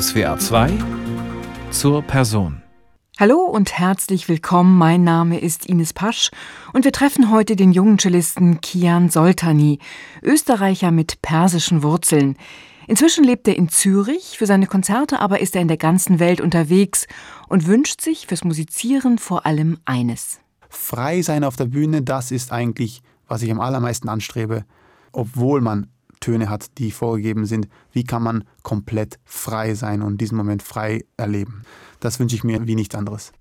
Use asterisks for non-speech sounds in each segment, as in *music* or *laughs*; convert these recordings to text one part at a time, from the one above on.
SWA 2 zur Person. Hallo und herzlich willkommen. Mein Name ist Ines Pasch und wir treffen heute den jungen Cellisten Kian Soltani, Österreicher mit persischen Wurzeln. Inzwischen lebt er in Zürich, für seine Konzerte aber ist er in der ganzen Welt unterwegs und wünscht sich fürs Musizieren vor allem eines. Frei sein auf der Bühne, das ist eigentlich, was ich am allermeisten anstrebe, obwohl man Töne hat, die vorgegeben sind. Wie kann man komplett frei sein und diesen Moment frei erleben? Das wünsche ich mir wie nichts anderes.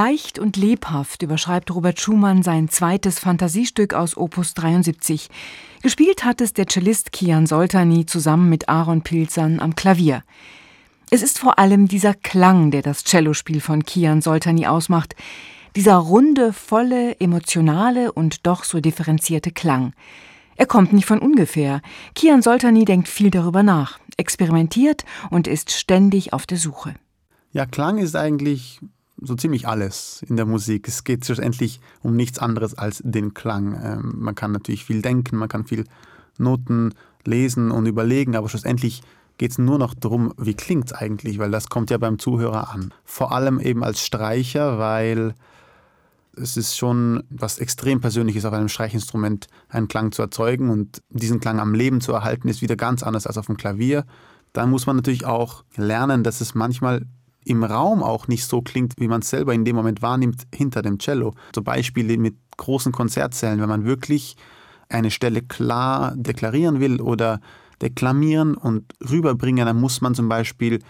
Leicht und lebhaft überschreibt Robert Schumann sein zweites Fantasiestück aus Opus 73. Gespielt hat es der Cellist Kian Soltani zusammen mit Aaron Pilzern am Klavier. Es ist vor allem dieser Klang, der das Cellospiel von Kian Soltani ausmacht. Dieser runde, volle, emotionale und doch so differenzierte Klang. Er kommt nicht von ungefähr. Kian Soltani denkt viel darüber nach, experimentiert und ist ständig auf der Suche. Ja, Klang ist eigentlich so ziemlich alles in der Musik. Es geht schlussendlich um nichts anderes als den Klang. Ähm, man kann natürlich viel denken, man kann viel Noten lesen und überlegen, aber schlussendlich geht es nur noch darum, wie klingt es eigentlich, weil das kommt ja beim Zuhörer an. Vor allem eben als Streicher, weil es ist schon was extrem Persönliches auf einem Streichinstrument einen Klang zu erzeugen und diesen Klang am Leben zu erhalten, ist wieder ganz anders als auf dem Klavier. Dann muss man natürlich auch lernen, dass es manchmal im Raum auch nicht so klingt, wie man es selber in dem Moment wahrnimmt hinter dem Cello. So Beispiele mit großen Konzertsälen, wenn man wirklich eine Stelle klar deklarieren will oder deklamieren und rüberbringen, dann muss man zum Beispiel,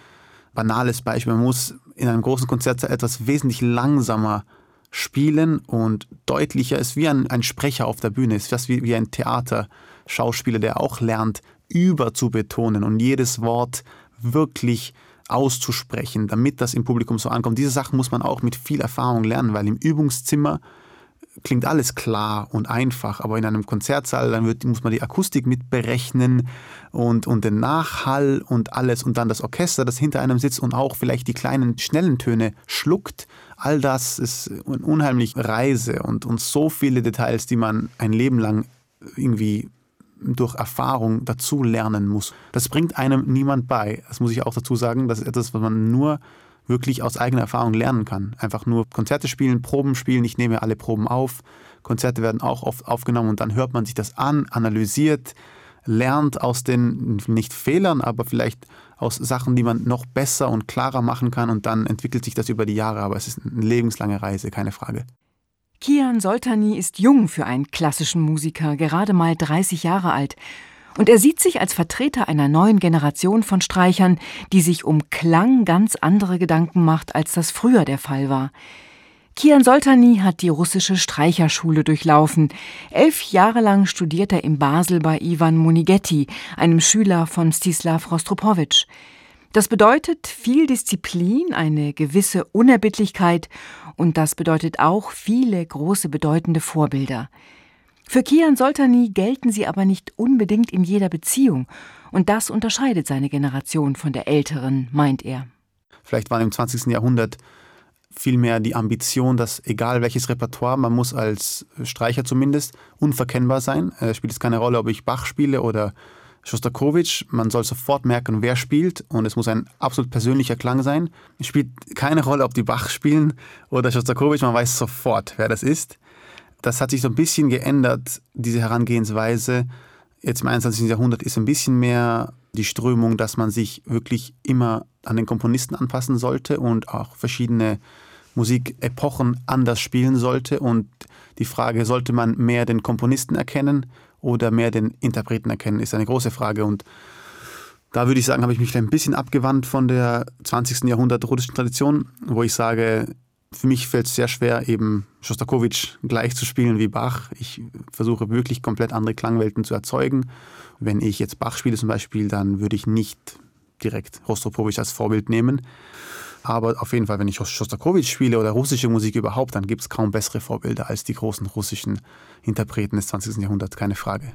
banales Beispiel, man muss in einem großen Konzertsaal etwas wesentlich langsamer spielen und deutlicher. ist wie ein, ein Sprecher auf der Bühne, ist fast wie, wie ein Theaterschauspieler, der auch lernt, überzubetonen und jedes Wort wirklich auszusprechen, damit das im Publikum so ankommt. Diese Sachen muss man auch mit viel Erfahrung lernen, weil im Übungszimmer klingt alles klar und einfach, aber in einem Konzertsaal, dann wird, muss man die Akustik mitberechnen und, und den Nachhall und alles und dann das Orchester, das hinter einem sitzt und auch vielleicht die kleinen, schnellen Töne schluckt. All das ist eine unheimliche Reise und, und so viele Details, die man ein Leben lang irgendwie durch Erfahrung dazu lernen muss. Das bringt einem niemand bei. Das muss ich auch dazu sagen. Das ist etwas, was man nur wirklich aus eigener Erfahrung lernen kann. Einfach nur Konzerte spielen, Proben spielen. Ich nehme alle Proben auf. Konzerte werden auch oft aufgenommen und dann hört man sich das an, analysiert, lernt aus den nicht Fehlern, aber vielleicht aus Sachen, die man noch besser und klarer machen kann und dann entwickelt sich das über die Jahre. Aber es ist eine lebenslange Reise, keine Frage. Kian Soltani ist jung für einen klassischen Musiker, gerade mal 30 Jahre alt. Und er sieht sich als Vertreter einer neuen Generation von Streichern, die sich um Klang ganz andere Gedanken macht, als das früher der Fall war. Kian Soltani hat die russische Streicherschule durchlaufen. Elf Jahre lang studiert er in Basel bei Ivan Monighetti, einem Schüler von Stislav Rostropowitsch. Das bedeutet viel Disziplin, eine gewisse Unerbittlichkeit und das bedeutet auch viele große bedeutende Vorbilder. Für Kian Soltani gelten sie aber nicht unbedingt in jeder Beziehung. Und das unterscheidet seine Generation von der älteren, meint er. Vielleicht war im 20. Jahrhundert vielmehr die Ambition, dass egal welches Repertoire, man muss als Streicher zumindest unverkennbar sein. Es spielt es keine Rolle, ob ich Bach spiele oder Schostakowitsch. Man soll sofort merken, wer spielt und es muss ein absolut persönlicher Klang sein. Es spielt keine Rolle, ob die Bach spielen oder Schostakowitsch, man weiß sofort, wer das ist das hat sich so ein bisschen geändert, diese Herangehensweise. Jetzt im 21. Jahrhundert ist ein bisschen mehr die Strömung, dass man sich wirklich immer an den Komponisten anpassen sollte und auch verschiedene Musikepochen anders spielen sollte. Und die Frage, sollte man mehr den Komponisten erkennen oder mehr den Interpreten erkennen, ist eine große Frage. Und da würde ich sagen, habe ich mich ein bisschen abgewandt von der 20. Jahrhundert russischen Tradition, wo ich sage, für mich fällt es sehr schwer, eben Schostakowitsch gleich zu spielen wie Bach. Ich versuche wirklich komplett andere Klangwelten zu erzeugen. Wenn ich jetzt Bach spiele zum Beispiel, dann würde ich nicht direkt Rostropowitsch als Vorbild nehmen. Aber auf jeden Fall, wenn ich Schostakowitsch spiele oder russische Musik überhaupt, dann gibt es kaum bessere Vorbilder als die großen russischen Interpreten des 20. Jahrhunderts, keine Frage.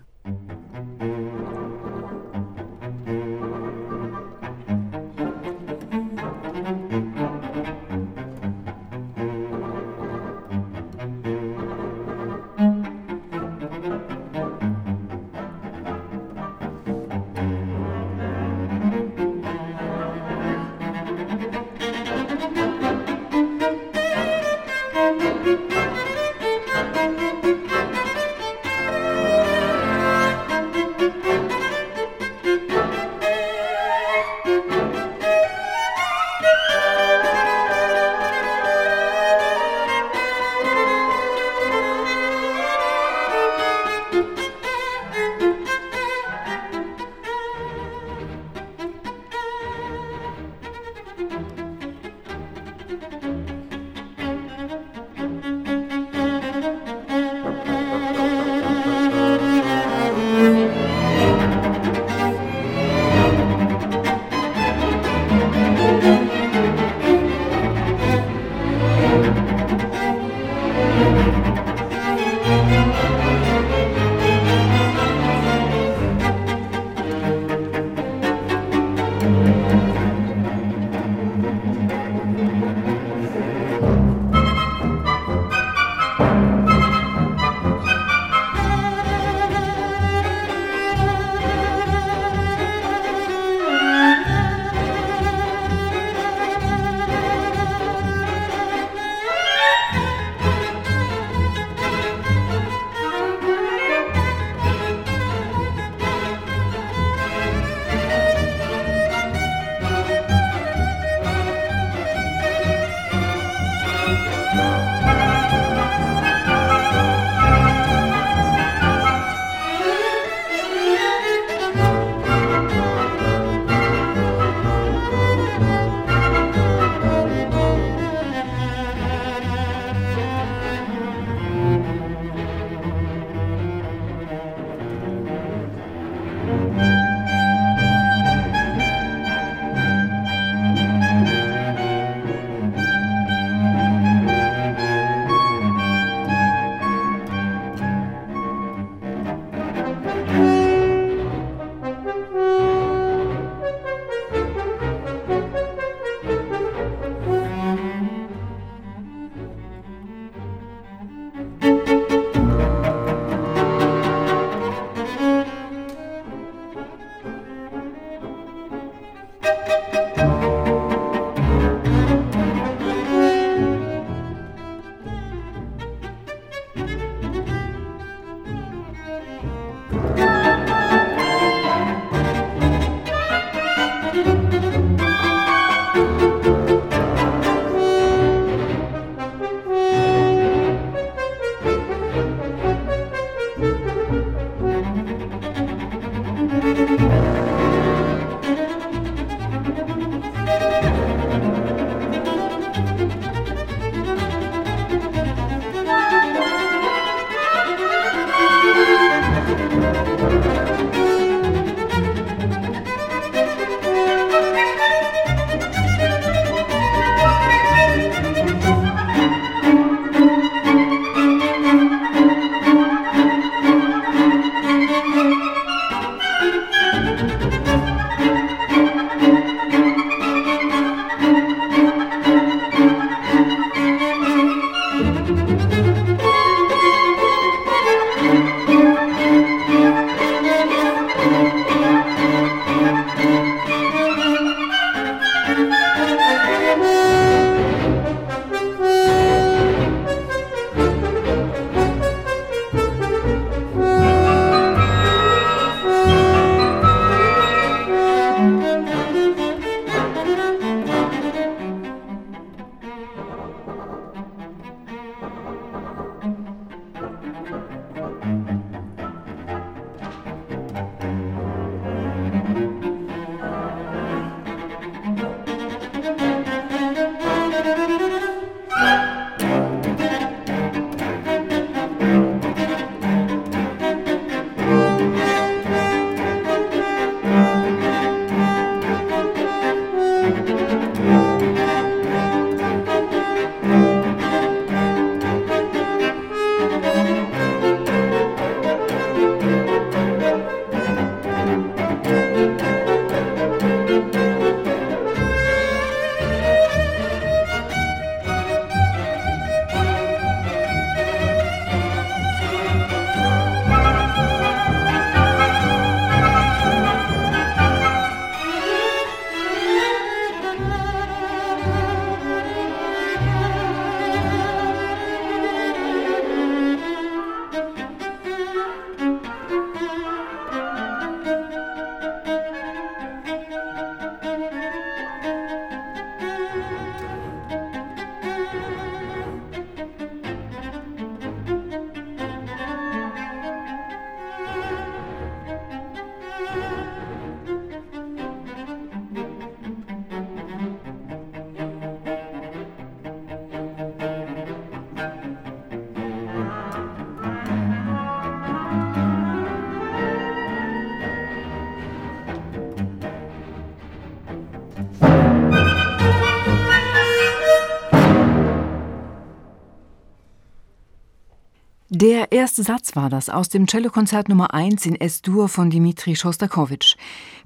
Der erste Satz war das aus dem Cellokonzert Nummer 1 in S-Dur von Dmitri Schostakowitsch.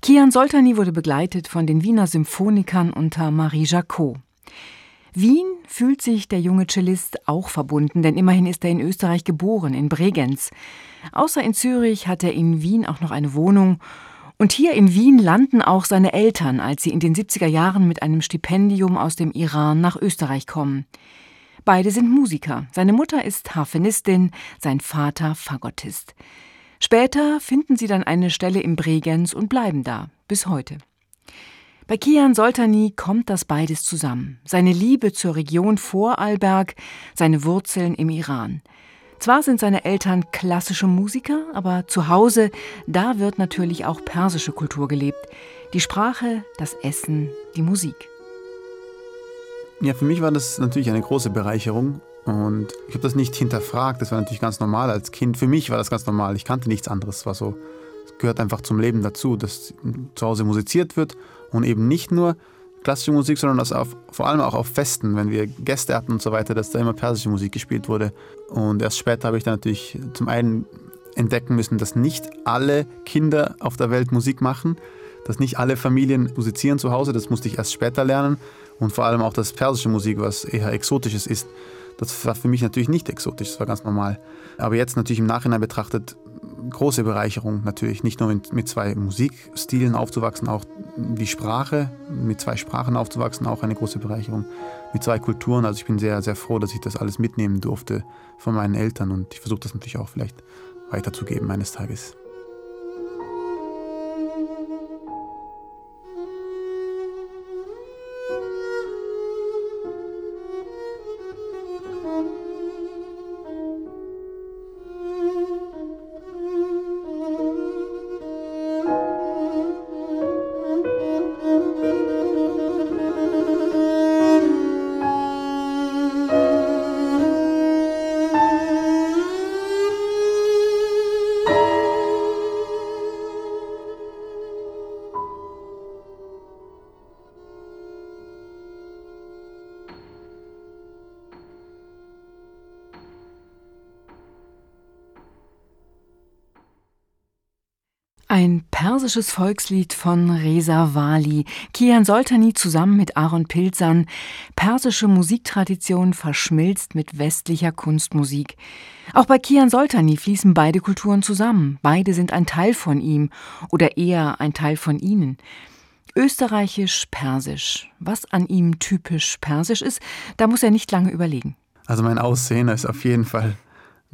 Kian Soltani wurde begleitet von den Wiener Symphonikern unter Marie Jacot. Wien fühlt sich der junge Cellist auch verbunden, denn immerhin ist er in Österreich geboren, in Bregenz. Außer in Zürich hat er in Wien auch noch eine Wohnung. Und hier in Wien landen auch seine Eltern, als sie in den 70er Jahren mit einem Stipendium aus dem Iran nach Österreich kommen. Beide sind Musiker. Seine Mutter ist Harfenistin, sein Vater Fagottist. Später finden sie dann eine Stelle im Bregenz und bleiben da, bis heute. Bei Kian Soltani kommt das beides zusammen. Seine Liebe zur Region Vorarlberg, seine Wurzeln im Iran. Zwar sind seine Eltern klassische Musiker, aber zu Hause, da wird natürlich auch persische Kultur gelebt. Die Sprache, das Essen, die Musik. Ja, für mich war das natürlich eine große Bereicherung und ich habe das nicht hinterfragt. Das war natürlich ganz normal als Kind. Für mich war das ganz normal. Ich kannte nichts anderes. Es war so, es gehört einfach zum Leben dazu, dass zu Hause musiziert wird und eben nicht nur klassische Musik, sondern dass auf, vor allem auch auf Festen, wenn wir Gäste hatten und so weiter, dass da immer persische Musik gespielt wurde. Und erst später habe ich dann natürlich zum einen entdecken müssen, dass nicht alle Kinder auf der Welt Musik machen, dass nicht alle Familien musizieren zu Hause. Das musste ich erst später lernen und vor allem auch das persische Musik, was eher exotisches ist. Das war für mich natürlich nicht exotisch, das war ganz normal. Aber jetzt natürlich im Nachhinein betrachtet, große Bereicherung natürlich, nicht nur mit zwei Musikstilen aufzuwachsen, auch die Sprache, mit zwei Sprachen aufzuwachsen, auch eine große Bereicherung, mit zwei Kulturen. Also ich bin sehr, sehr froh, dass ich das alles mitnehmen durfte von meinen Eltern und ich versuche das natürlich auch vielleicht weiterzugeben eines Tages. Persisches Volkslied von Reza Wali, Kian Soltani zusammen mit Aaron Pilzan. Persische Musiktradition verschmilzt mit westlicher Kunstmusik. Auch bei Kian Soltani fließen beide Kulturen zusammen. Beide sind ein Teil von ihm oder eher ein Teil von ihnen. Österreichisch-Persisch. Was an ihm typisch persisch ist, da muss er nicht lange überlegen. Also mein Aussehen ist auf jeden Fall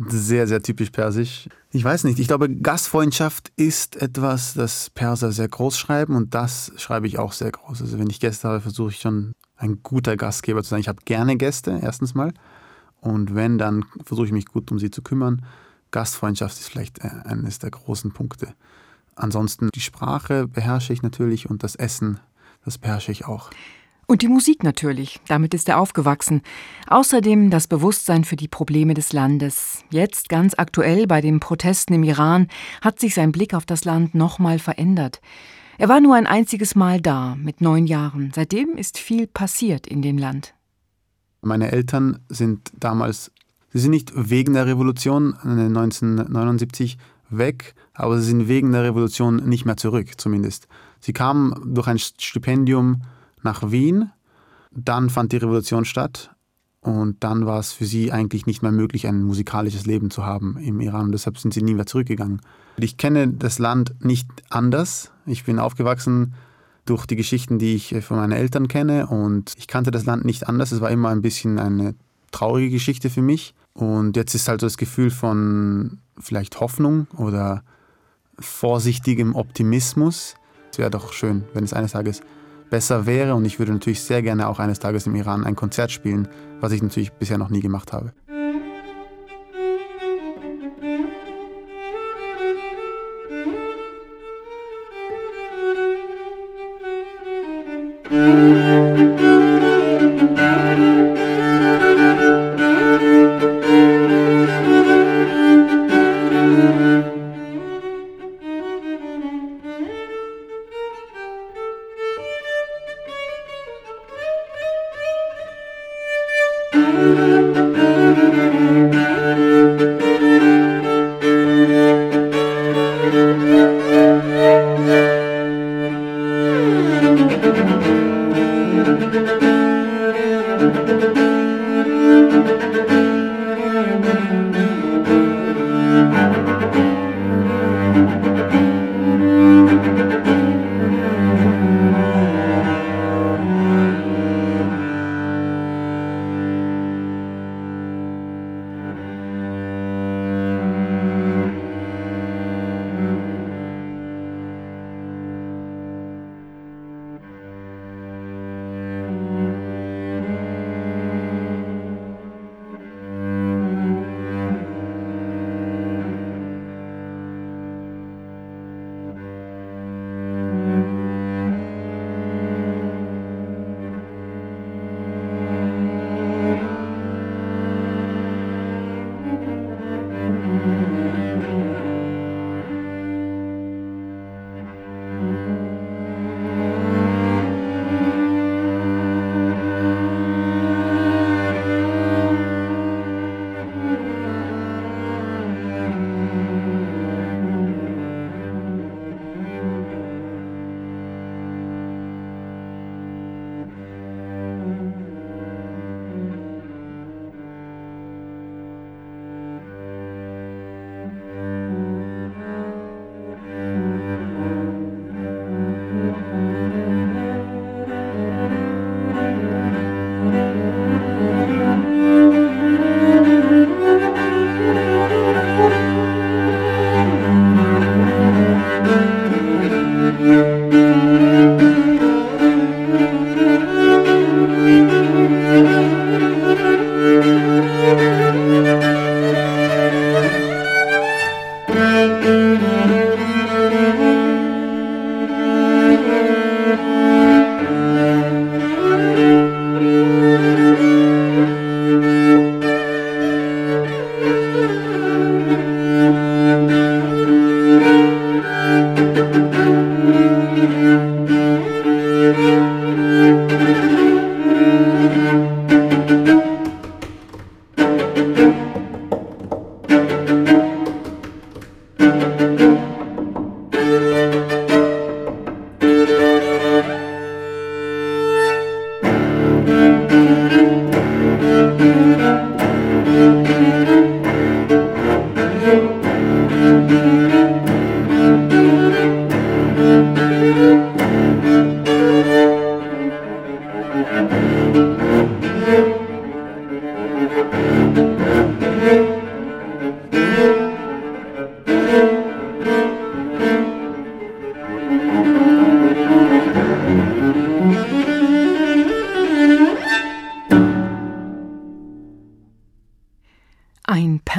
sehr, sehr typisch persisch. Ich weiß nicht, ich glaube, Gastfreundschaft ist etwas, das Perser sehr groß schreiben und das schreibe ich auch sehr groß. Also wenn ich Gäste habe, versuche ich schon ein guter Gastgeber zu sein. Ich habe gerne Gäste, erstens mal. Und wenn, dann versuche ich mich gut um sie zu kümmern. Gastfreundschaft ist vielleicht äh, eines der großen Punkte. Ansonsten die Sprache beherrsche ich natürlich und das Essen, das beherrsche ich auch. Und die Musik natürlich, damit ist er aufgewachsen. Außerdem das Bewusstsein für die Probleme des Landes. Jetzt, ganz aktuell bei den Protesten im Iran, hat sich sein Blick auf das Land nochmal verändert. Er war nur ein einziges Mal da, mit neun Jahren. Seitdem ist viel passiert in dem Land. Meine Eltern sind damals, sie sind nicht wegen der Revolution 1979 weg, aber sie sind wegen der Revolution nicht mehr zurück, zumindest. Sie kamen durch ein Stipendium nach Wien. Dann fand die Revolution statt und dann war es für sie eigentlich nicht mehr möglich, ein musikalisches Leben zu haben im Iran. Und deshalb sind sie nie mehr zurückgegangen. Ich kenne das Land nicht anders. Ich bin aufgewachsen durch die Geschichten, die ich von meinen Eltern kenne. Und ich kannte das Land nicht anders. Es war immer ein bisschen eine traurige Geschichte für mich. Und jetzt ist halt so das Gefühl von vielleicht Hoffnung oder vorsichtigem Optimismus. Es wäre doch schön, wenn es eines Tages besser wäre und ich würde natürlich sehr gerne auch eines Tages im Iran ein Konzert spielen, was ich natürlich bisher noch nie gemacht habe. Música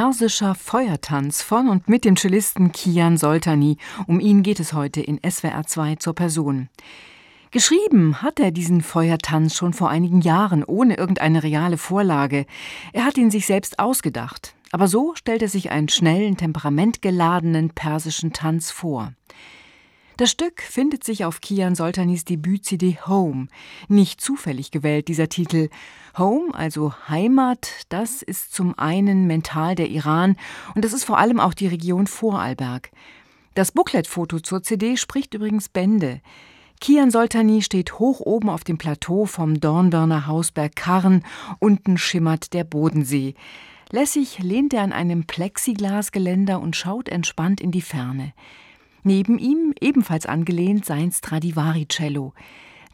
Persischer Feuertanz von und mit dem Cellisten Kian Soltani. Um ihn geht es heute in SWR 2 zur Person. Geschrieben hat er diesen Feuertanz schon vor einigen Jahren, ohne irgendeine reale Vorlage. Er hat ihn sich selbst ausgedacht. Aber so stellt er sich einen schnellen, temperamentgeladenen persischen Tanz vor. Das Stück findet sich auf Kian Soltanis Debüt-CD Home. Nicht zufällig gewählt dieser Titel. Home, also Heimat, das ist zum einen mental der Iran und das ist vor allem auch die Region Vorarlberg. Das Booklet-Foto zur CD spricht übrigens Bände. Kian Soltani steht hoch oben auf dem Plateau vom Dornbirner Hausberg Karren, unten schimmert der Bodensee. Lässig lehnt er an einem Plexiglasgeländer und schaut entspannt in die Ferne. Neben ihm, ebenfalls angelehnt, sein Stradivari-Cello.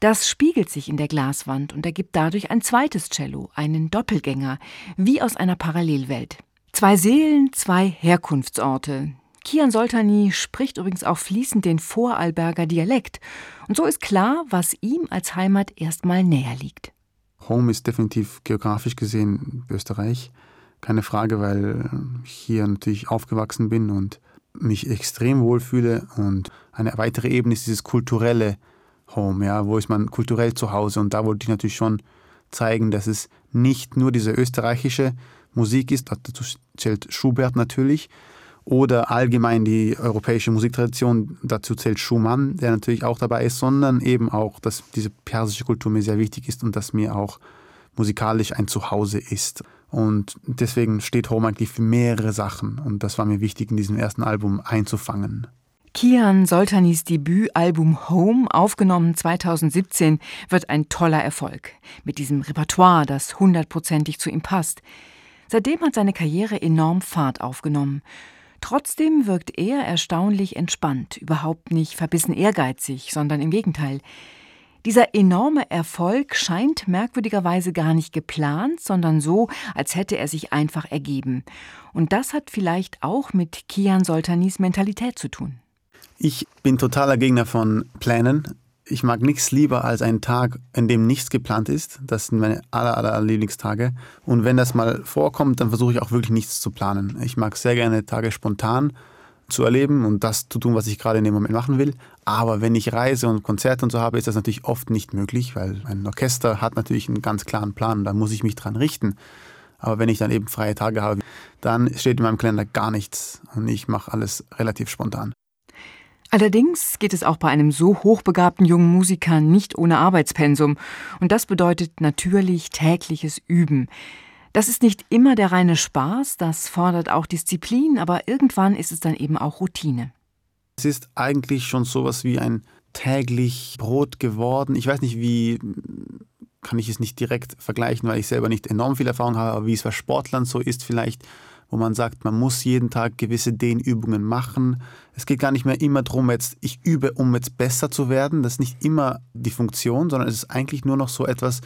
Das spiegelt sich in der Glaswand und ergibt dadurch ein zweites Cello, einen Doppelgänger, wie aus einer Parallelwelt. Zwei Seelen, zwei Herkunftsorte. Kian Soltani spricht übrigens auch fließend den Vorarlberger Dialekt. Und so ist klar, was ihm als Heimat erstmal näher liegt. Home ist definitiv geografisch gesehen Österreich. Keine Frage, weil ich hier natürlich aufgewachsen bin und mich extrem wohlfühle. Und eine weitere Ebene ist dieses kulturelle Home, ja, wo ist man kulturell zu Hause. Und da wollte ich natürlich schon zeigen, dass es nicht nur diese österreichische Musik ist, dazu zählt Schubert natürlich, oder allgemein die europäische Musiktradition, dazu zählt Schumann, der natürlich auch dabei ist, sondern eben auch, dass diese persische Kultur mir sehr wichtig ist und dass mir auch musikalisch ein Zuhause ist. Und deswegen steht Home eigentlich für mehrere Sachen. Und das war mir wichtig, in diesem ersten Album einzufangen. Kian Soltanis Debütalbum Home, aufgenommen 2017, wird ein toller Erfolg. Mit diesem Repertoire, das hundertprozentig zu ihm passt. Seitdem hat seine Karriere enorm Fahrt aufgenommen. Trotzdem wirkt er erstaunlich entspannt, überhaupt nicht verbissen ehrgeizig, sondern im Gegenteil. Dieser enorme Erfolg scheint merkwürdigerweise gar nicht geplant, sondern so, als hätte er sich einfach ergeben. Und das hat vielleicht auch mit Kian Soltanis Mentalität zu tun. Ich bin totaler Gegner von Plänen. Ich mag nichts lieber als einen Tag, in dem nichts geplant ist. Das sind meine aller, aller Lieblingstage. Und wenn das mal vorkommt, dann versuche ich auch wirklich nichts zu planen. Ich mag sehr gerne Tage spontan zu erleben und das zu tun, was ich gerade in dem Moment machen will. Aber wenn ich Reise und Konzerte und so habe, ist das natürlich oft nicht möglich, weil ein Orchester hat natürlich einen ganz klaren Plan da muss ich mich dran richten. Aber wenn ich dann eben freie Tage habe, dann steht in meinem Kalender gar nichts und ich mache alles relativ spontan. Allerdings geht es auch bei einem so hochbegabten jungen Musiker nicht ohne Arbeitspensum. Und das bedeutet natürlich tägliches Üben. Das ist nicht immer der reine Spaß, das fordert auch Disziplin, aber irgendwann ist es dann eben auch Routine. Es ist eigentlich schon sowas wie ein täglich Brot geworden. Ich weiß nicht, wie kann ich es nicht direkt vergleichen, weil ich selber nicht enorm viel Erfahrung habe, aber wie es bei Sportlern so ist vielleicht, wo man sagt, man muss jeden Tag gewisse Dehnübungen machen. Es geht gar nicht mehr immer darum, jetzt ich übe, um jetzt besser zu werden. Das ist nicht immer die Funktion, sondern es ist eigentlich nur noch so etwas,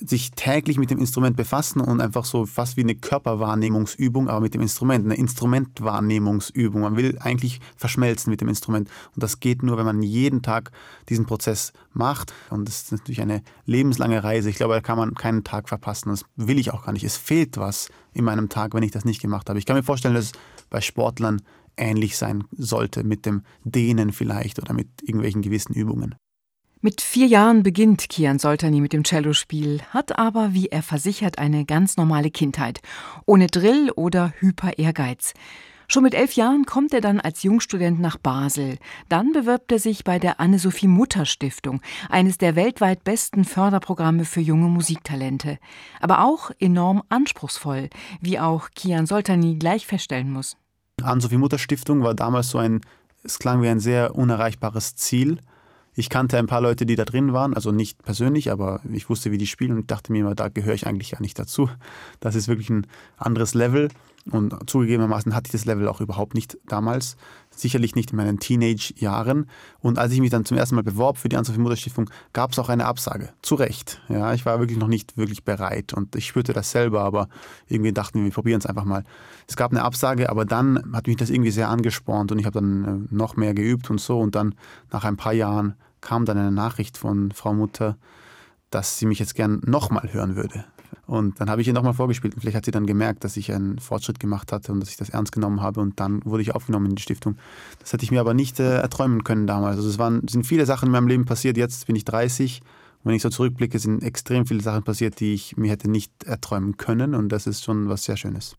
sich täglich mit dem Instrument befassen und einfach so fast wie eine Körperwahrnehmungsübung, aber mit dem Instrument, eine Instrumentwahrnehmungsübung. Man will eigentlich verschmelzen mit dem Instrument. Und das geht nur, wenn man jeden Tag diesen Prozess macht. Und das ist natürlich eine lebenslange Reise. Ich glaube, da kann man keinen Tag verpassen. Das will ich auch gar nicht. Es fehlt was in meinem Tag, wenn ich das nicht gemacht habe. Ich kann mir vorstellen, dass es bei Sportlern ähnlich sein sollte, mit dem Dehnen vielleicht oder mit irgendwelchen gewissen Übungen. Mit vier Jahren beginnt Kian Soltani mit dem Cellospiel, hat aber, wie er versichert, eine ganz normale Kindheit, ohne Drill oder Hyper-Ehrgeiz. Schon mit elf Jahren kommt er dann als Jungstudent nach Basel. Dann bewirbt er sich bei der Anne-Sophie-Mutter-Stiftung, eines der weltweit besten Förderprogramme für junge Musiktalente. Aber auch enorm anspruchsvoll, wie auch Kian Soltani gleich feststellen muss. Anne-Sophie-Mutter-Stiftung war damals so ein, es klang wie ein sehr unerreichbares Ziel. Ich kannte ein paar Leute, die da drin waren, also nicht persönlich, aber ich wusste, wie die spielen und dachte mir immer, da gehöre ich eigentlich ja nicht dazu. Das ist wirklich ein anderes Level und zugegebenermaßen hatte ich das Level auch überhaupt nicht damals, sicherlich nicht in meinen Teenage-Jahren. Und als ich mich dann zum ersten Mal beworb für die Anzahl Mutterstiftung, gab es auch eine Absage. Zu Recht. Ja, ich war wirklich noch nicht wirklich bereit und ich spürte das selber, aber irgendwie dachten wir, wir probieren es einfach mal. Es gab eine Absage, aber dann hat mich das irgendwie sehr angespornt und ich habe dann äh, noch mehr geübt und so und dann nach ein paar Jahren kam dann eine Nachricht von Frau Mutter, dass sie mich jetzt gern nochmal hören würde. Und dann habe ich ihr nochmal vorgespielt und vielleicht hat sie dann gemerkt, dass ich einen Fortschritt gemacht hatte und dass ich das ernst genommen habe und dann wurde ich aufgenommen in die Stiftung. Das hätte ich mir aber nicht äh, erträumen können damals. Also es waren, sind viele Sachen in meinem Leben passiert, jetzt bin ich 30 und wenn ich so zurückblicke, sind extrem viele Sachen passiert, die ich mir hätte nicht erträumen können und das ist schon was sehr Schönes.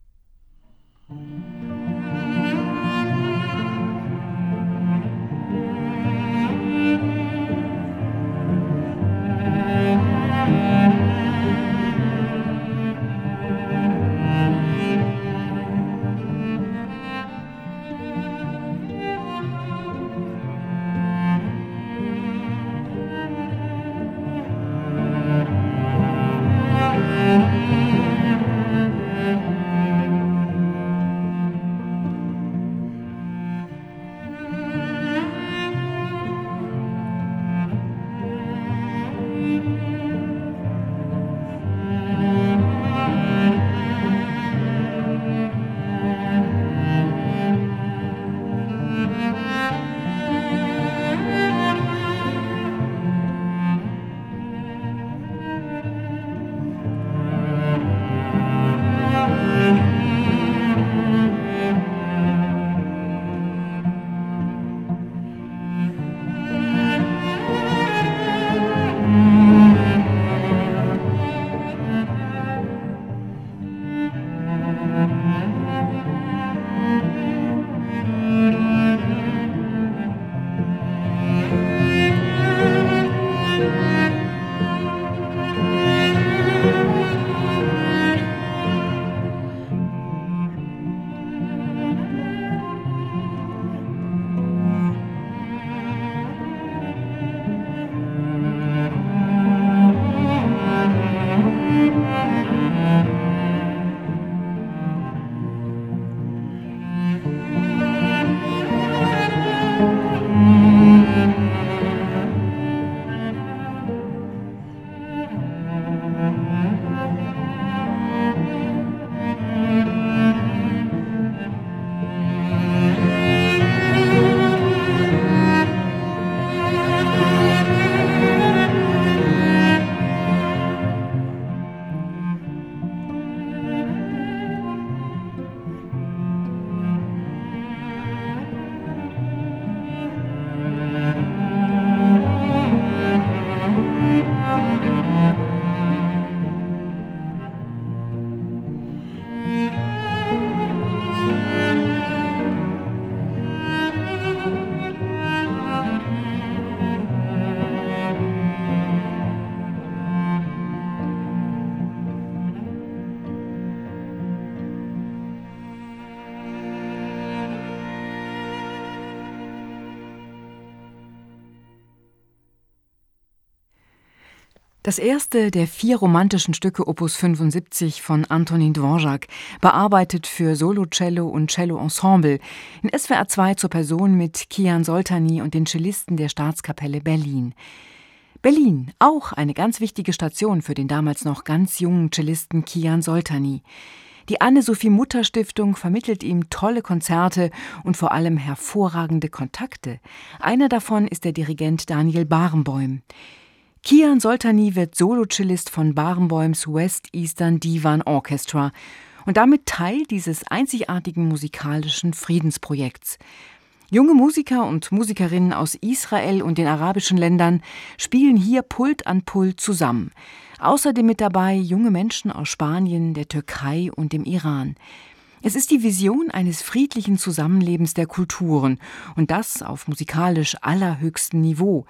Das erste der vier romantischen Stücke Opus 75 von Antonin Dvorak, bearbeitet für Solocello und Cello-Ensemble, in SWR 2 zur Person mit Kian Soltani und den Cellisten der Staatskapelle Berlin. Berlin, auch eine ganz wichtige Station für den damals noch ganz jungen Cellisten Kian Soltani. Die Anne-Sophie-Mutter-Stiftung vermittelt ihm tolle Konzerte und vor allem hervorragende Kontakte. Einer davon ist der Dirigent Daniel Barenbäum. Kian Soltani wird Solocellist von Barenbäums West Eastern Divan Orchestra und damit Teil dieses einzigartigen musikalischen Friedensprojekts. Junge Musiker und Musikerinnen aus Israel und den arabischen Ländern spielen hier Pult an Pult zusammen. Außerdem mit dabei junge Menschen aus Spanien, der Türkei und dem Iran. Es ist die Vision eines friedlichen Zusammenlebens der Kulturen und das auf musikalisch allerhöchstem Niveau.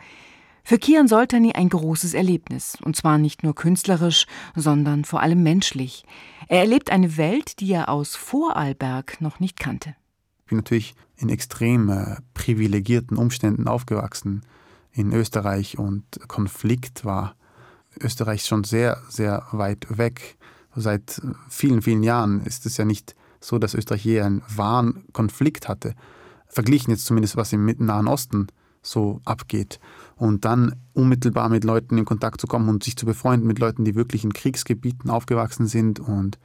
Für Kian Soltani ein großes Erlebnis, und zwar nicht nur künstlerisch, sondern vor allem menschlich. Er erlebt eine Welt, die er aus Vorarlberg noch nicht kannte. Ich bin natürlich in extrem äh, privilegierten Umständen aufgewachsen in Österreich und Konflikt war Österreich schon sehr, sehr weit weg. Seit vielen, vielen Jahren ist es ja nicht so, dass Österreich je einen wahren Konflikt hatte. Verglichen jetzt zumindest, was im Nahen Osten so abgeht und dann unmittelbar mit Leuten in Kontakt zu kommen und sich zu befreunden mit Leuten, die wirklich in Kriegsgebieten aufgewachsen sind und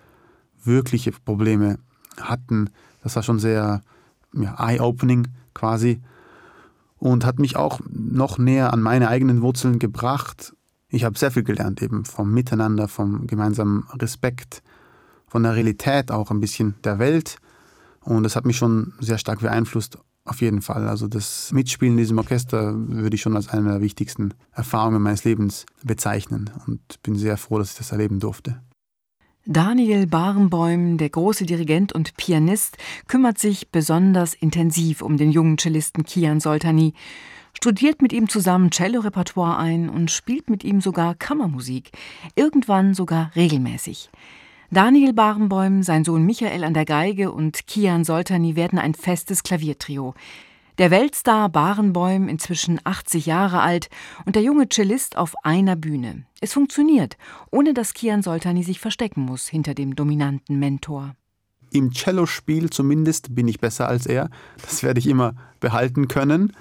wirkliche Probleme hatten. Das war schon sehr ja, eye-opening quasi und hat mich auch noch näher an meine eigenen Wurzeln gebracht Ich habe sehr viel gelernt, eben vom Miteinander, vom gemeinsamen Respekt, von der Realität auch ein bisschen der Welt. Und das hat mich schon sehr stark beeinflusst, auf jeden Fall. Also das Mitspielen in diesem Orchester würde ich schon als eine der wichtigsten Erfahrungen meines Lebens bezeichnen und bin sehr froh, dass ich das erleben durfte. Daniel Barenbäum, der große Dirigent und Pianist, kümmert sich besonders intensiv um den jungen Cellisten Kian Soltani, studiert mit ihm zusammen Cello-Repertoire ein und spielt mit ihm sogar Kammermusik, irgendwann sogar regelmäßig. Daniel Barenbäum, sein Sohn Michael an der Geige und Kian Soltani werden ein festes Klaviertrio. Der Weltstar Barenbäum, inzwischen 80 Jahre alt, und der junge Cellist auf einer Bühne. Es funktioniert, ohne dass Kian Soltani sich verstecken muss hinter dem dominanten Mentor. Im Cellospiel zumindest bin ich besser als er. Das werde ich immer behalten können.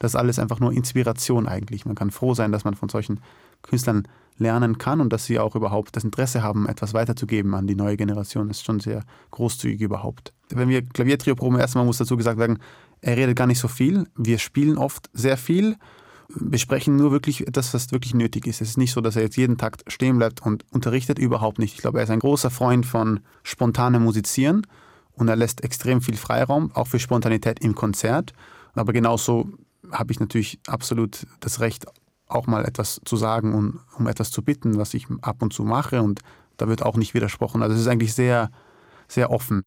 Das alles einfach nur Inspiration eigentlich. Man kann froh sein, dass man von solchen Künstlern lernen kann und dass sie auch überhaupt das Interesse haben, etwas weiterzugeben an die neue Generation. Das ist schon sehr großzügig überhaupt. Wenn wir Klaviertrio proben, erstmal muss dazu gesagt werden, er redet gar nicht so viel. Wir spielen oft sehr viel, besprechen nur wirklich etwas, was wirklich nötig ist. Es ist nicht so, dass er jetzt jeden Tag stehen bleibt und unterrichtet, überhaupt nicht. Ich glaube, er ist ein großer Freund von spontanem Musizieren und er lässt extrem viel Freiraum, auch für Spontanität im Konzert. Aber genauso habe ich natürlich absolut das Recht, auch mal etwas zu sagen und um etwas zu bitten, was ich ab und zu mache und da wird auch nicht widersprochen. Also es ist eigentlich sehr, sehr offen.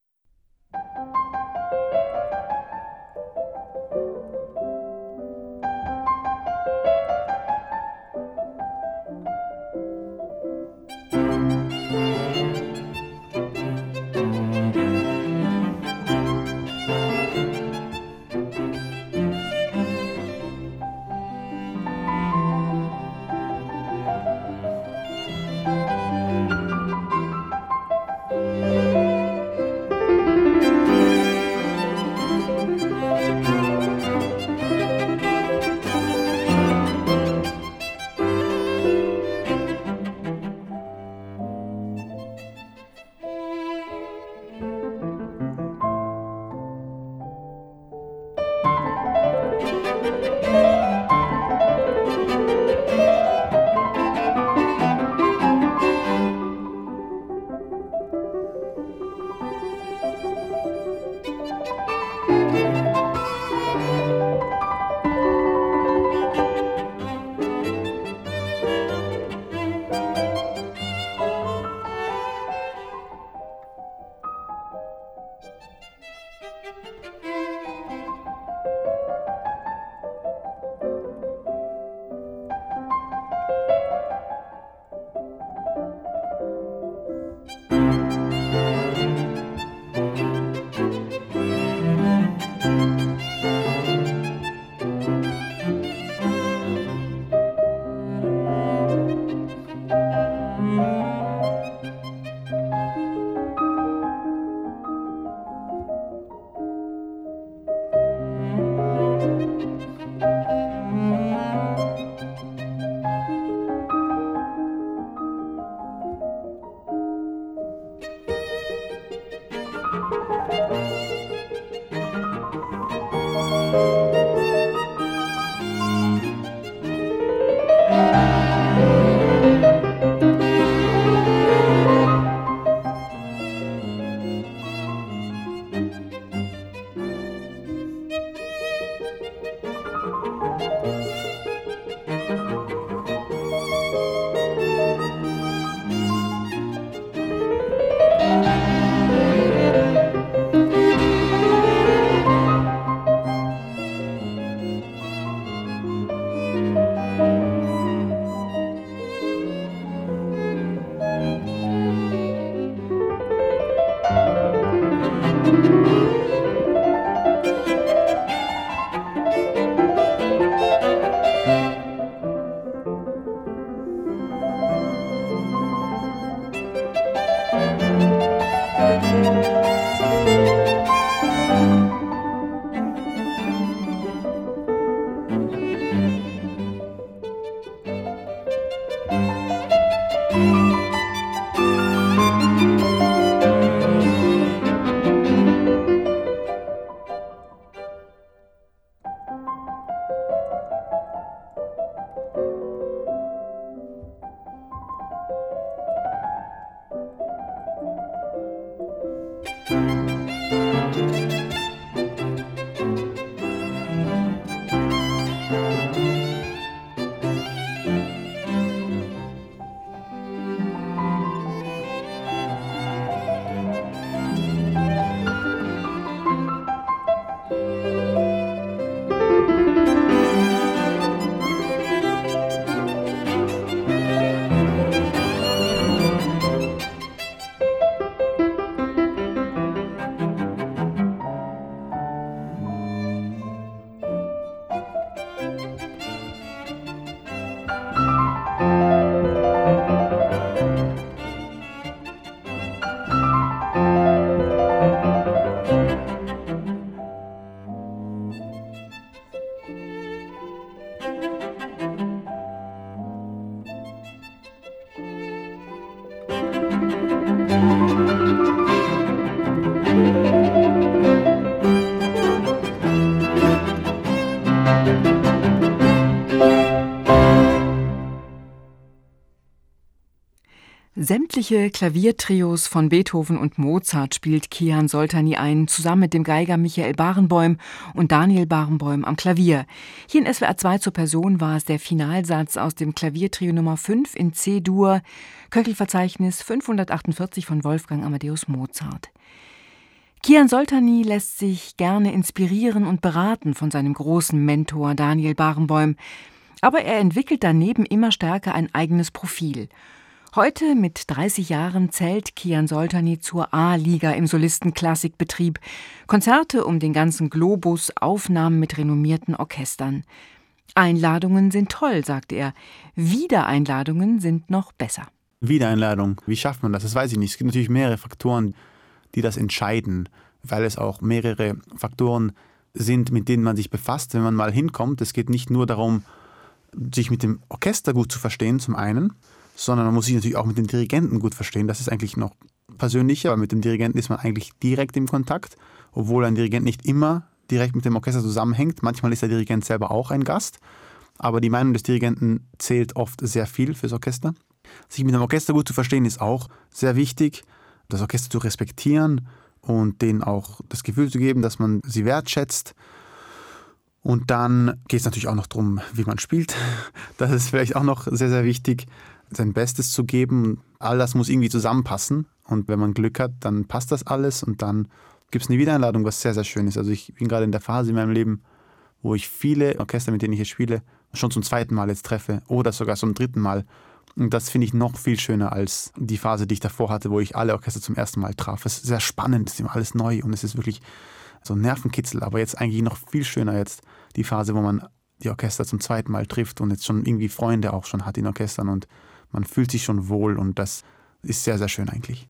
Sämtliche Klaviertrios von Beethoven und Mozart spielt Kian Soltani ein, zusammen mit dem Geiger Michael Barenboim und Daniel Barenboim am Klavier. Hier in SWR 2 zur Person war es der Finalsatz aus dem Klaviertrio Nummer 5 in C-Dur, Köchelverzeichnis 548 von Wolfgang Amadeus Mozart. Kian Soltani lässt sich gerne inspirieren und beraten von seinem großen Mentor Daniel Barenboim, aber er entwickelt daneben immer stärker ein eigenes Profil – Heute mit 30 Jahren zählt Kian Soltani zur A-Liga im Solistenklassikbetrieb. Konzerte um den ganzen Globus, Aufnahmen mit renommierten Orchestern. Einladungen sind toll, sagt er. Wiedereinladungen sind noch besser. Wiedereinladung, wie schafft man das? Das weiß ich nicht. Es gibt natürlich mehrere Faktoren, die das entscheiden, weil es auch mehrere Faktoren sind, mit denen man sich befasst, wenn man mal hinkommt. Es geht nicht nur darum, sich mit dem Orchester gut zu verstehen, zum einen, sondern man muss sich natürlich auch mit dem Dirigenten gut verstehen. Das ist eigentlich noch persönlicher, weil mit dem Dirigenten ist man eigentlich direkt im Kontakt, obwohl ein Dirigent nicht immer direkt mit dem Orchester zusammenhängt. Manchmal ist der Dirigent selber auch ein Gast, aber die Meinung des Dirigenten zählt oft sehr viel fürs Orchester. Sich mit dem Orchester gut zu verstehen ist auch sehr wichtig, das Orchester zu respektieren und denen auch das Gefühl zu geben, dass man sie wertschätzt. Und dann geht es natürlich auch noch darum, wie man spielt. Das ist vielleicht auch noch sehr, sehr wichtig sein Bestes zu geben. All das muss irgendwie zusammenpassen. Und wenn man Glück hat, dann passt das alles und dann gibt es eine Wiedereinladung, was sehr, sehr schön ist. Also ich bin gerade in der Phase in meinem Leben, wo ich viele Orchester, mit denen ich jetzt spiele, schon zum zweiten Mal jetzt treffe oder sogar zum dritten Mal. Und das finde ich noch viel schöner als die Phase, die ich davor hatte, wo ich alle Orchester zum ersten Mal traf. Es ist sehr spannend, es ist immer alles neu und es ist wirklich so ein Nervenkitzel, aber jetzt eigentlich noch viel schöner jetzt die Phase, wo man die Orchester zum zweiten Mal trifft und jetzt schon irgendwie Freunde auch schon hat in Orchestern und man fühlt sich schon wohl und das ist sehr, sehr schön eigentlich.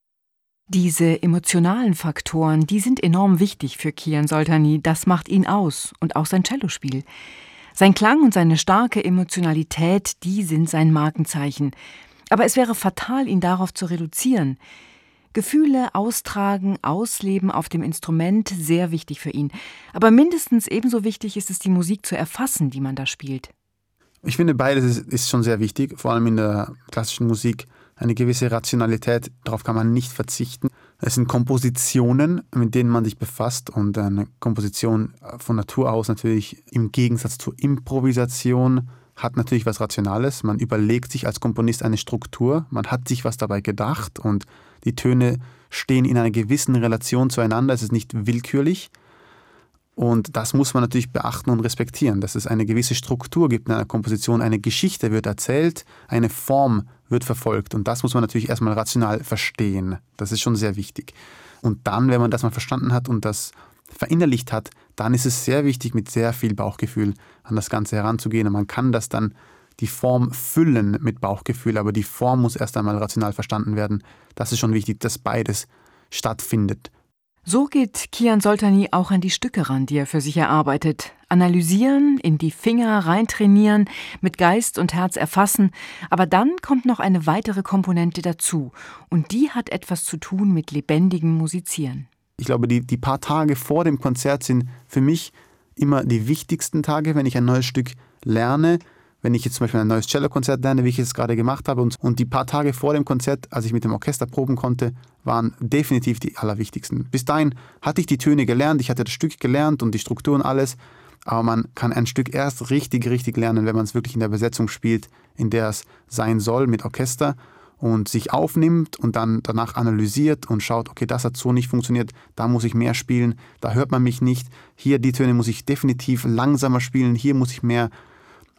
Diese emotionalen Faktoren, die sind enorm wichtig für Kian Soltani. Das macht ihn aus und auch sein Cellospiel. Sein Klang und seine starke Emotionalität, die sind sein Markenzeichen. Aber es wäre fatal, ihn darauf zu reduzieren. Gefühle austragen, ausleben auf dem Instrument, sehr wichtig für ihn. Aber mindestens ebenso wichtig ist es, die Musik zu erfassen, die man da spielt. Ich finde, beides ist, schon sehr wichtig, vor allem in der klassischen Musik. Eine gewisse Rationalität, darauf kann man nicht verzichten. Es sind Kompositionen, mit denen man sich befasst und eine Komposition von Natur aus natürlich im Gegensatz zur Improvisation hat natürlich was Rationales. Man überlegt sich als Komponist eine Struktur, man hat sich was dabei gedacht und die Töne stehen in einer gewissen Relation zueinander. Es ist nicht willkürlich. Und das muss man natürlich beachten und respektieren, dass es eine gewisse Struktur gibt in einer Komposition, eine Geschichte wird erzählt, eine Form wird verfolgt. Und das muss man natürlich erstmal rational verstehen. Das ist schon sehr wichtig. Und dann, wenn man das mal verstanden hat und das verinnerlicht hat, dann ist es sehr wichtig, mit sehr viel Bauchgefühl an das Ganze heranzugehen. Und man kann das dann die Form füllen mit Bauchgefühl, aber die Form muss erst einmal rational verstanden werden. Das ist schon wichtig, dass beides stattfindet. So geht Kian Soltani auch an die Stücke ran, die er für sich erarbeitet. Analysieren, in die Finger reintrainieren, mit Geist und Herz erfassen. Aber dann kommt noch eine weitere Komponente dazu. Und die hat etwas zu tun mit lebendigem Musizieren. Ich glaube, die, die paar Tage vor dem Konzert sind für mich immer die wichtigsten Tage, wenn ich ein neues Stück lerne, wenn ich jetzt zum Beispiel ein neues Cello-Konzert lerne, wie ich es gerade gemacht habe. Und, und die paar Tage vor dem Konzert, als ich mit dem Orchester proben konnte, waren definitiv die allerwichtigsten. Bis dahin hatte ich die Töne gelernt, ich hatte das Stück gelernt und die Struktur und alles. Aber man kann ein Stück erst richtig, richtig lernen, wenn man es wirklich in der Besetzung spielt, in der es sein soll mit Orchester und sich aufnimmt und dann danach analysiert und schaut, okay, das hat so nicht funktioniert, da muss ich mehr spielen, da hört man mich nicht, hier die Töne muss ich definitiv langsamer spielen, hier muss ich mehr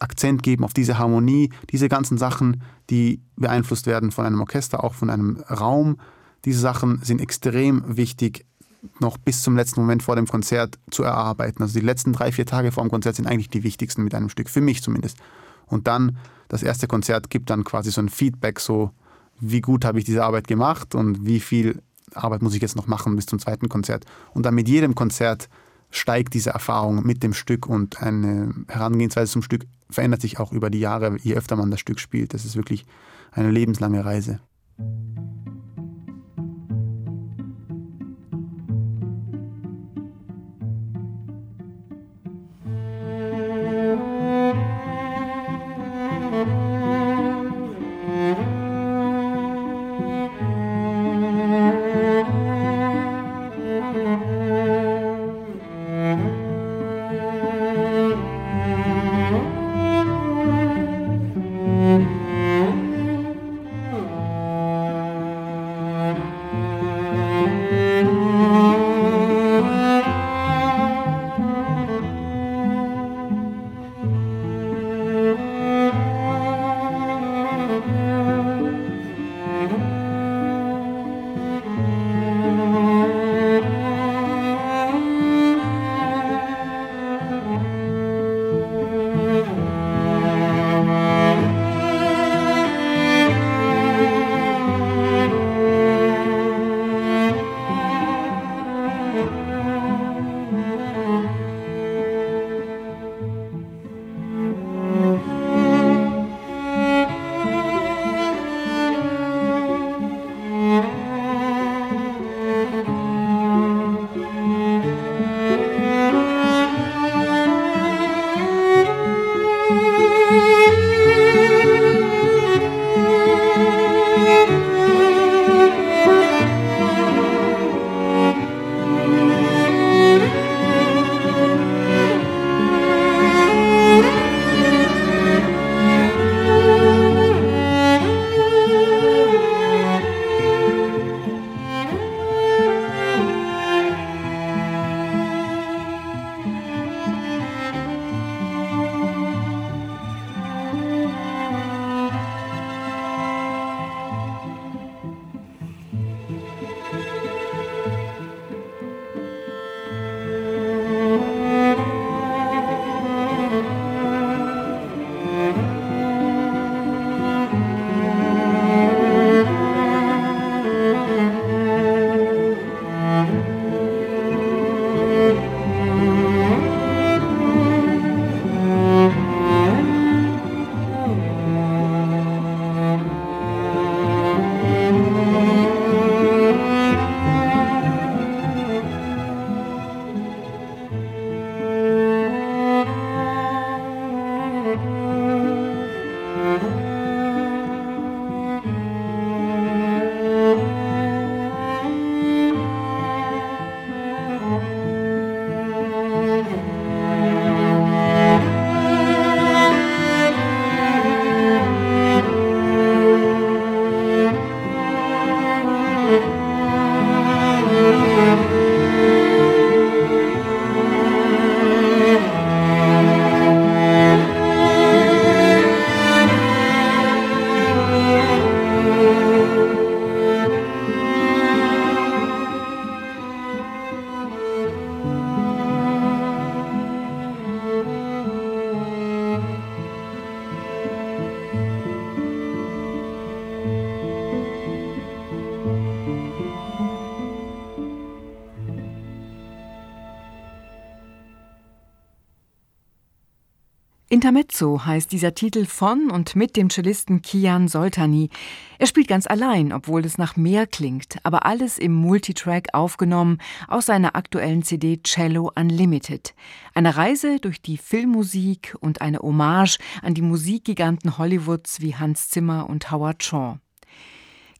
Akzent geben auf diese Harmonie, diese ganzen Sachen, die beeinflusst werden von einem Orchester, auch von einem Raum. Diese Sachen sind extrem wichtig, noch bis zum letzten Moment vor dem Konzert zu erarbeiten. Also die letzten drei, vier Tage vor dem Konzert sind eigentlich die wichtigsten mit einem Stück, für mich zumindest. Und dann das erste Konzert gibt dann quasi so ein Feedback, so wie gut habe ich diese Arbeit gemacht und wie viel Arbeit muss ich jetzt noch machen bis zum zweiten Konzert. Und dann mit jedem Konzert steigt diese Erfahrung mit dem Stück und eine Herangehensweise zum Stück verändert sich auch über die Jahre, je öfter man das Stück spielt. Das ist wirklich eine lebenslange Reise. Intermezzo heißt dieser Titel von und mit dem Cellisten Kian Soltani. Er spielt ganz allein, obwohl es nach mehr klingt, aber alles im Multitrack aufgenommen aus seiner aktuellen CD Cello Unlimited. Eine Reise durch die Filmmusik und eine Hommage an die Musikgiganten Hollywoods wie Hans Zimmer und Howard Shaw.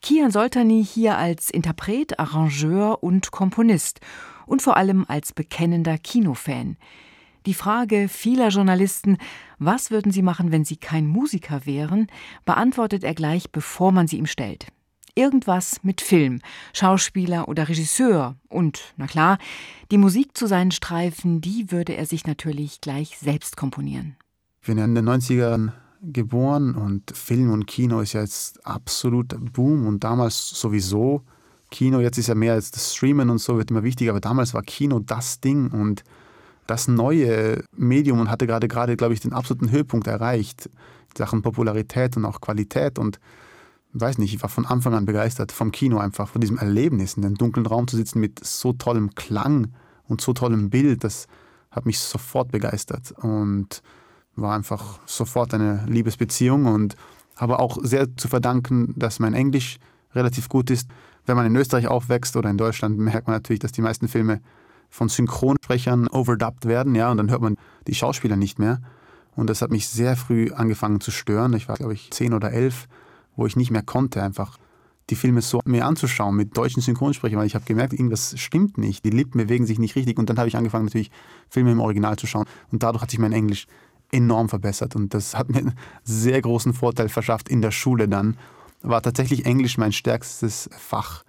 Kian Soltani hier als Interpret, Arrangeur und Komponist und vor allem als bekennender Kinofan. Die Frage vieler Journalisten, was würden sie machen, wenn sie kein Musiker wären, beantwortet er gleich, bevor man sie ihm stellt. Irgendwas mit Film, Schauspieler oder Regisseur und, na klar, die Musik zu seinen Streifen, die würde er sich natürlich gleich selbst komponieren. Ich bin ja in den 90ern geboren und Film und Kino ist ja jetzt absolut Boom und damals sowieso. Kino, jetzt ist ja mehr als das Streamen und so, wird immer wichtiger, aber damals war Kino das Ding und das neue Medium und hatte gerade, gerade, glaube ich, den absoluten Höhepunkt erreicht. Sachen Popularität und auch Qualität. Und weiß nicht, ich war von Anfang an begeistert vom Kino einfach, von diesem Erlebnis, in einem dunklen Raum zu sitzen mit so tollem Klang und so tollem Bild. Das hat mich sofort begeistert und war einfach sofort eine Liebesbeziehung und habe auch sehr zu verdanken, dass mein Englisch relativ gut ist. Wenn man in Österreich aufwächst oder in Deutschland, merkt man natürlich, dass die meisten Filme von Synchronsprechern overdubbed werden, ja, und dann hört man die Schauspieler nicht mehr. Und das hat mich sehr früh angefangen zu stören. Ich war, glaube ich, zehn oder elf, wo ich nicht mehr konnte, einfach die Filme so mir anzuschauen mit deutschen Synchronsprechern, weil ich habe gemerkt, irgendwas stimmt nicht. Die Lippen bewegen sich nicht richtig. Und dann habe ich angefangen, natürlich Filme im Original zu schauen. Und dadurch hat sich mein Englisch enorm verbessert. Und das hat *laughs* mir einen sehr großen Vorteil verschafft in der Schule dann. War tatsächlich Englisch mein stärkstes Fach.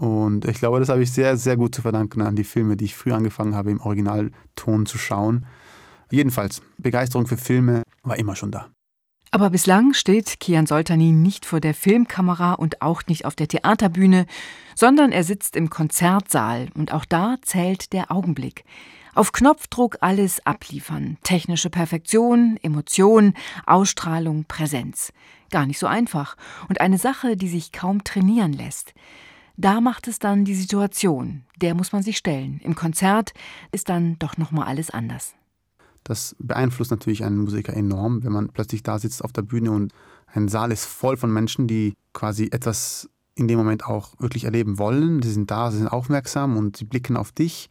Und ich glaube, das habe ich sehr, sehr gut zu verdanken an die Filme, die ich früh angefangen habe, im Originalton zu schauen. Jedenfalls, Begeisterung für Filme war immer schon da. Aber bislang steht Kian Soltani nicht vor der Filmkamera und auch nicht auf der Theaterbühne, sondern er sitzt im Konzertsaal und auch da zählt der Augenblick. Auf Knopfdruck alles abliefern. Technische Perfektion, Emotion, Ausstrahlung, Präsenz. Gar nicht so einfach und eine Sache, die sich kaum trainieren lässt. Da macht es dann die Situation, der muss man sich stellen. Im Konzert ist dann doch nochmal alles anders. Das beeinflusst natürlich einen Musiker enorm, wenn man plötzlich da sitzt auf der Bühne und ein Saal ist voll von Menschen, die quasi etwas in dem Moment auch wirklich erleben wollen. Sie sind da, sie sind aufmerksam und sie blicken auf dich.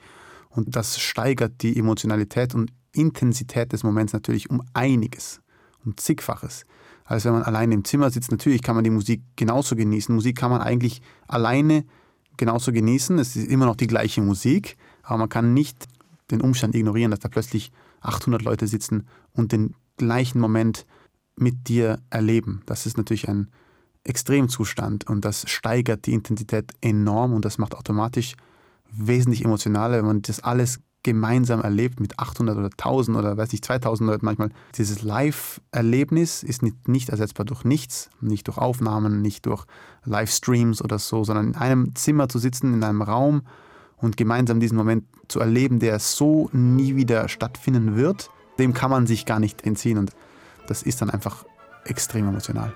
Und das steigert die Emotionalität und Intensität des Moments natürlich um einiges, um zigfaches als wenn man alleine im Zimmer sitzt. Natürlich kann man die Musik genauso genießen. Musik kann man eigentlich alleine genauso genießen. Es ist immer noch die gleiche Musik, aber man kann nicht den Umstand ignorieren, dass da plötzlich 800 Leute sitzen und den gleichen Moment mit dir erleben. Das ist natürlich ein Extremzustand und das steigert die Intensität enorm und das macht automatisch wesentlich emotionaler, wenn man das alles gemeinsam erlebt mit 800 oder 1000 oder weiß ich 2000 Leuten manchmal. Dieses Live-Erlebnis ist nicht, nicht ersetzbar durch nichts, nicht durch Aufnahmen, nicht durch Livestreams oder so, sondern in einem Zimmer zu sitzen, in einem Raum und gemeinsam diesen Moment zu erleben, der so nie wieder stattfinden wird, dem kann man sich gar nicht entziehen und das ist dann einfach extrem emotional.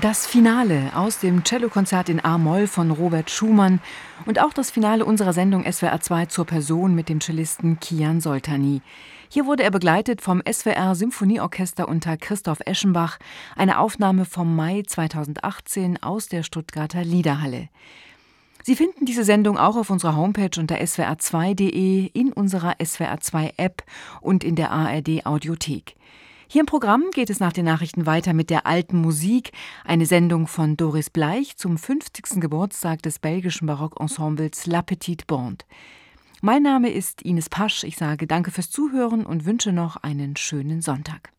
Das Finale aus dem Cellokonzert in A-Moll von Robert Schumann und auch das Finale unserer Sendung SWR 2 zur Person mit dem Cellisten Kian Soltani. Hier wurde er begleitet vom SWR Symphonieorchester unter Christoph Eschenbach, eine Aufnahme vom Mai 2018 aus der Stuttgarter Liederhalle. Sie finden diese Sendung auch auf unserer Homepage unter swr2.de, in unserer SWR2 App und in der ARD Audiothek. Hier im Programm geht es nach den Nachrichten weiter mit der alten Musik, eine Sendung von Doris Bleich zum 50. Geburtstag des belgischen Barockensembles La Petite Bande. Mein Name ist Ines Pasch. Ich sage danke fürs Zuhören und wünsche noch einen schönen Sonntag.